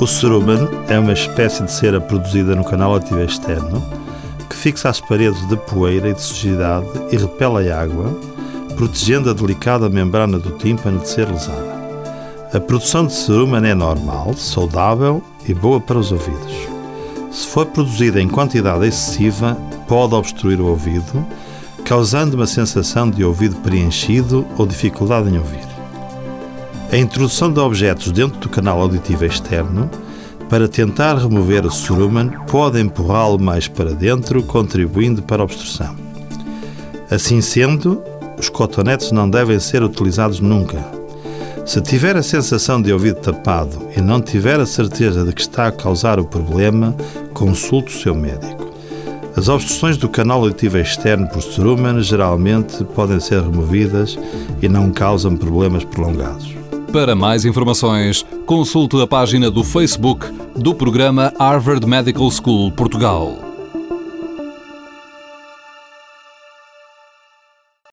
O cerumen é uma espécie de cera produzida no canal ativo externo que fixa as paredes de poeira e de sujidade e repele a água, protegendo a delicada membrana do tímpano de ser lesada. A produção de cerumen é normal, saudável e boa para os ouvidos. Se for produzida em quantidade excessiva, pode obstruir o ouvido, causando uma sensação de ouvido preenchido ou dificuldade em ouvir. A introdução de objetos dentro do canal auditivo externo para tentar remover o cerumen pode empurrá-lo mais para dentro, contribuindo para a obstrução. Assim sendo, os cotonetes não devem ser utilizados nunca. Se tiver a sensação de ouvido tapado e não tiver a certeza de que está a causar o problema, consulte o seu médico. As obstruções do canal auditivo externo por cerumen geralmente podem ser removidas e não causam problemas prolongados. Para mais informações, consulte a página do Facebook do programa Harvard Medical School Portugal.